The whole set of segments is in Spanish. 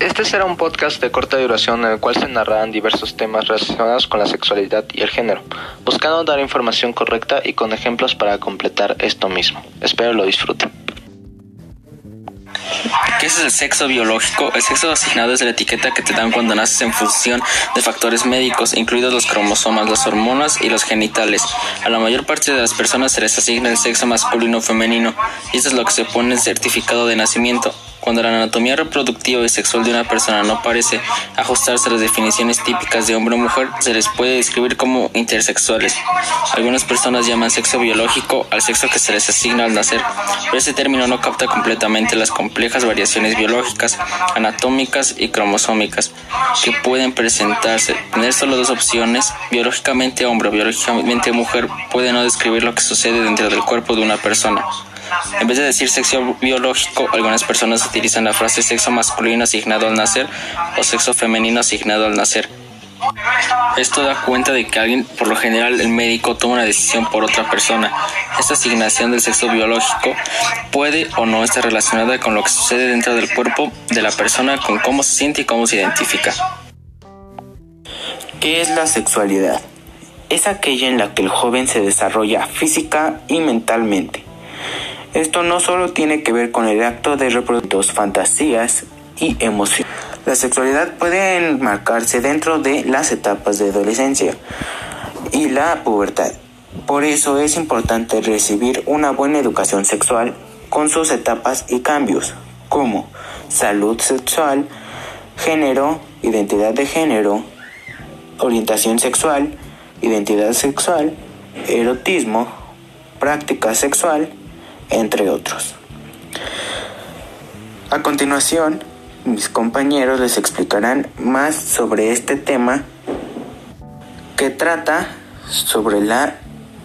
Este será un podcast de corta duración en el cual se narrarán diversos temas relacionados con la sexualidad y el género, buscando dar información correcta y con ejemplos para completar esto mismo. Espero lo disfruten. ¿Qué es el sexo biológico? El sexo asignado es la etiqueta que te dan cuando naces en función de factores médicos, incluidos los cromosomas, las hormonas y los genitales. A la mayor parte de las personas se les asigna el sexo masculino o femenino, y esto es lo que se pone en el certificado de nacimiento. Cuando la anatomía reproductiva y sexual de una persona no parece ajustarse a las definiciones típicas de hombre o mujer, se les puede describir como intersexuales. Algunas personas llaman sexo biológico al sexo que se les asigna al nacer, pero ese término no capta completamente las complejas variaciones biológicas, anatómicas y cromosómicas que pueden presentarse. Tener solo dos opciones, biológicamente hombre o biológicamente mujer, puede no describir lo que sucede dentro del cuerpo de una persona. En vez de decir sexo biológico, algunas personas utilizan la frase sexo masculino asignado al nacer o sexo femenino asignado al nacer. Esto da cuenta de que alguien, por lo general el médico, toma una decisión por otra persona. Esta asignación del sexo biológico puede o no estar relacionada con lo que sucede dentro del cuerpo de la persona, con cómo se siente y cómo se identifica. ¿Qué es la sexualidad? Es aquella en la que el joven se desarrolla física y mentalmente esto no solo tiene que ver con el acto de reproducir fantasías y emociones. La sexualidad puede enmarcarse dentro de las etapas de adolescencia y la pubertad. Por eso es importante recibir una buena educación sexual con sus etapas y cambios, como salud sexual, género, identidad de género, orientación sexual, identidad sexual, erotismo, práctica sexual, entre otros. A continuación, mis compañeros les explicarán más sobre este tema que trata sobre la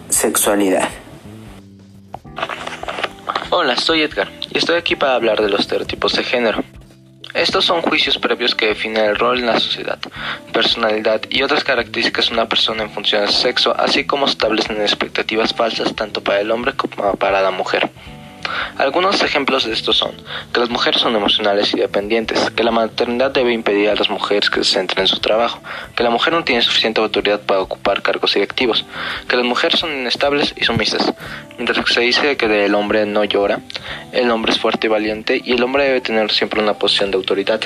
sexualidad. Hola, soy Edgar y estoy aquí para hablar de los estereotipos de género. Estos son juicios previos que definen el rol en la sociedad, personalidad y otras características de una persona en función de su sexo, así como establecen expectativas falsas tanto para el hombre como para la mujer. Algunos ejemplos de esto son que las mujeres son emocionales y dependientes, que la maternidad debe impedir a las mujeres que se centren en su trabajo, que la mujer no tiene suficiente autoridad para ocupar cargos directivos, que las mujeres son inestables y sumisas, mientras que se dice que el hombre no llora, el hombre es fuerte y valiente y el hombre debe tener siempre una posición de autoridad.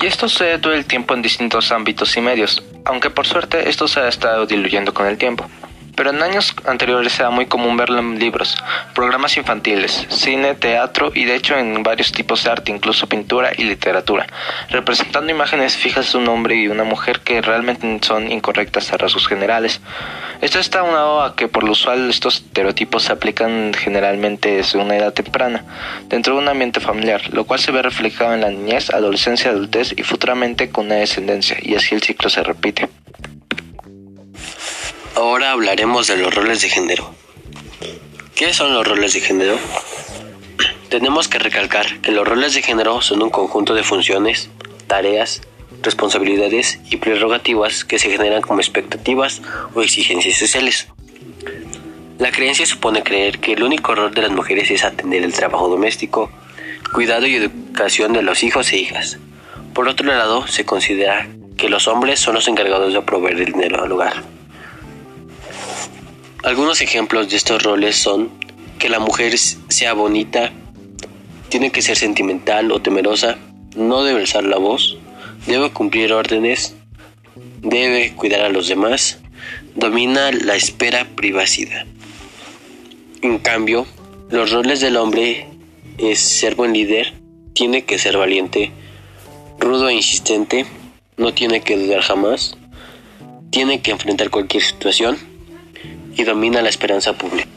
Y esto sucede todo el tiempo en distintos ámbitos y medios, aunque por suerte esto se ha estado diluyendo con el tiempo pero en años anteriores era muy común verlo en libros, programas infantiles, cine, teatro y de hecho en varios tipos de arte, incluso pintura y literatura, representando imágenes fijas de un hombre y una mujer que realmente son incorrectas a rasgos generales. Esto está unado a que por lo usual estos estereotipos se aplican generalmente desde una edad temprana, dentro de un ambiente familiar, lo cual se ve reflejado en la niñez, adolescencia, adultez y futuramente con una descendencia, y así el ciclo se repite. Ahora hablaremos de los roles de género. ¿Qué son los roles de género? Tenemos que recalcar que los roles de género son un conjunto de funciones, tareas, responsabilidades y prerrogativas que se generan como expectativas o exigencias sociales. La creencia supone creer que el único rol de las mujeres es atender el trabajo doméstico, cuidado y educación de los hijos e hijas. Por otro lado, se considera que los hombres son los encargados de proveer el dinero al hogar. Algunos ejemplos de estos roles son que la mujer sea bonita, tiene que ser sentimental o temerosa, no debe alzar la voz, debe cumplir órdenes, debe cuidar a los demás, domina la espera privacidad. En cambio, los roles del hombre es ser buen líder, tiene que ser valiente, rudo e insistente, no tiene que dudar jamás, tiene que enfrentar cualquier situación, y domina la esperanza pública.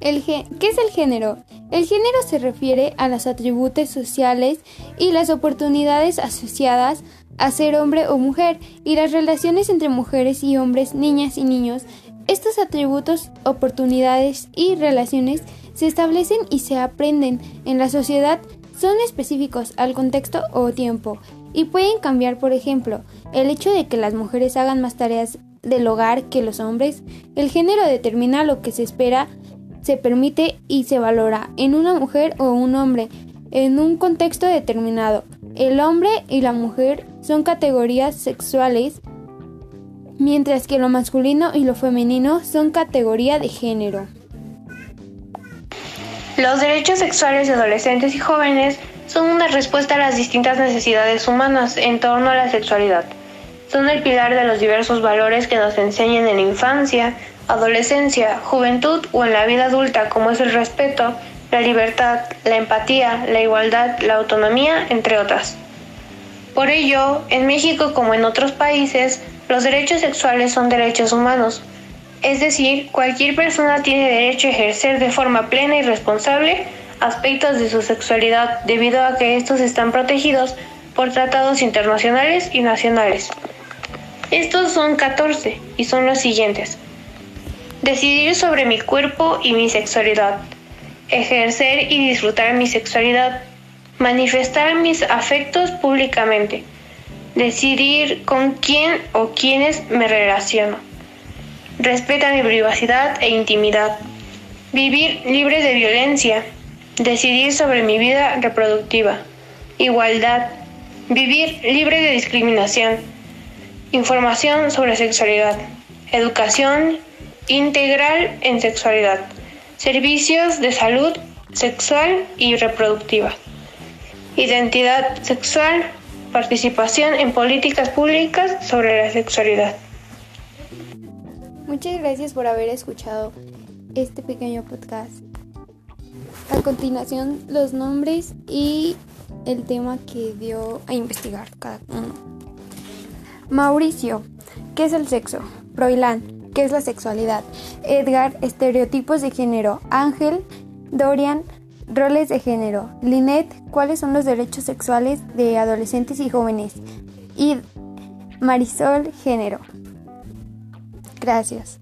El ¿Qué es el género? El género se refiere a los atributos sociales y las oportunidades asociadas a ser hombre o mujer y las relaciones entre mujeres y hombres, niñas y niños. Estos atributos, oportunidades y relaciones se establecen y se aprenden en la sociedad, son específicos al contexto o tiempo y pueden cambiar, por ejemplo, el hecho de que las mujeres hagan más tareas del hogar que los hombres, el género determina lo que se espera se permite y se valora en una mujer o un hombre en un contexto determinado. El hombre y la mujer son categorías sexuales, mientras que lo masculino y lo femenino son categoría de género. Los derechos sexuales de adolescentes y jóvenes son una respuesta a las distintas necesidades humanas en torno a la sexualidad. Son el pilar de los diversos valores que nos enseñan en la infancia, adolescencia, juventud o en la vida adulta, como es el respeto, la libertad, la empatía, la igualdad, la autonomía, entre otras. Por ello, en México como en otros países, los derechos sexuales son derechos humanos, es decir, cualquier persona tiene derecho a ejercer de forma plena y responsable aspectos de su sexualidad debido a que estos están protegidos por tratados internacionales y nacionales. Estos son 14 y son los siguientes. Decidir sobre mi cuerpo y mi sexualidad. Ejercer y disfrutar mi sexualidad. Manifestar mis afectos públicamente. Decidir con quién o quiénes me relaciono. Respeta mi privacidad e intimidad. Vivir libre de violencia. Decidir sobre mi vida reproductiva. Igualdad. Vivir libre de discriminación. Información sobre sexualidad. Educación integral en sexualidad. Servicios de salud sexual y reproductiva. Identidad sexual. Participación en políticas públicas sobre la sexualidad. Muchas gracias por haber escuchado este pequeño podcast. A continuación, los nombres y el tema que dio a investigar cada uno. Mauricio, ¿qué es el sexo? Proilán, ¿qué es la sexualidad? Edgar, estereotipos de género. Ángel, Dorian, roles de género. Linet, ¿cuáles son los derechos sexuales de adolescentes y jóvenes? Y Marisol, género. Gracias.